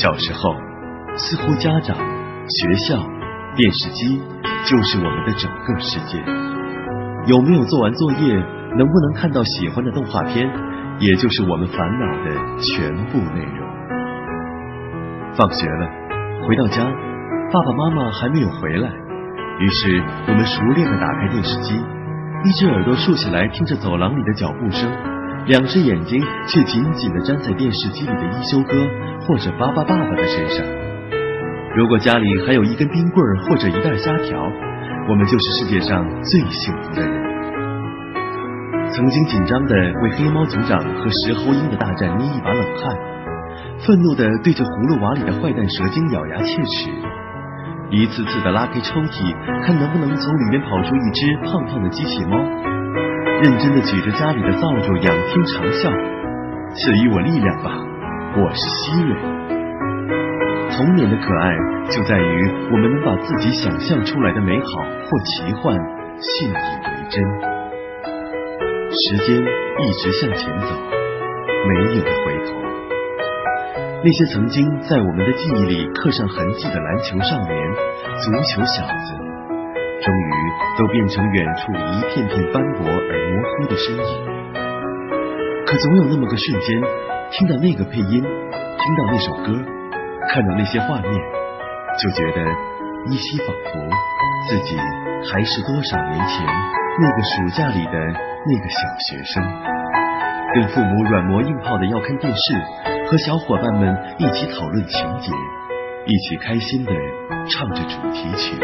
小时候，似乎家长、学校、电视机就是我们的整个世界。有没有做完作业，能不能看到喜欢的动画片，也就是我们烦恼的全部内容。放学了，回到家，爸爸妈妈还没有回来，于是我们熟练的打开电视机，一只耳朵竖起来听着走廊里的脚步声，两只眼睛却紧紧的粘在电视机里的一休哥或者巴巴爸爸的身上。如果家里还有一根冰棍或者一袋虾条，我们就是世界上最幸福的人。曾经紧张的为黑猫警长和石猴鹰的大战捏一把冷汗，愤怒的对着葫芦娃里的坏蛋蛇精咬牙切齿，一次次的拉开抽屉，看能不能从里面跑出一只胖胖的机器猫，认真的举着家里的扫帚仰天长啸：“赐予我力量吧，我是希瑞。”童年的可爱就在于我们能把自己想象出来的美好或奇幻信以为真。时间一直向前走，没有回头。那些曾经在我们的记忆里刻上痕迹的篮球少年、足球小子，终于都变成远处一片片斑驳而模糊的身影。可总有那么个瞬间，听到那个配音，听到那首歌，看到那些画面，就觉得依稀仿佛自己还是多少年前那个暑假里的。那个小学生跟父母软磨硬泡的要看电视，和小伙伴们一起讨论情节，一起开心的唱着主题曲。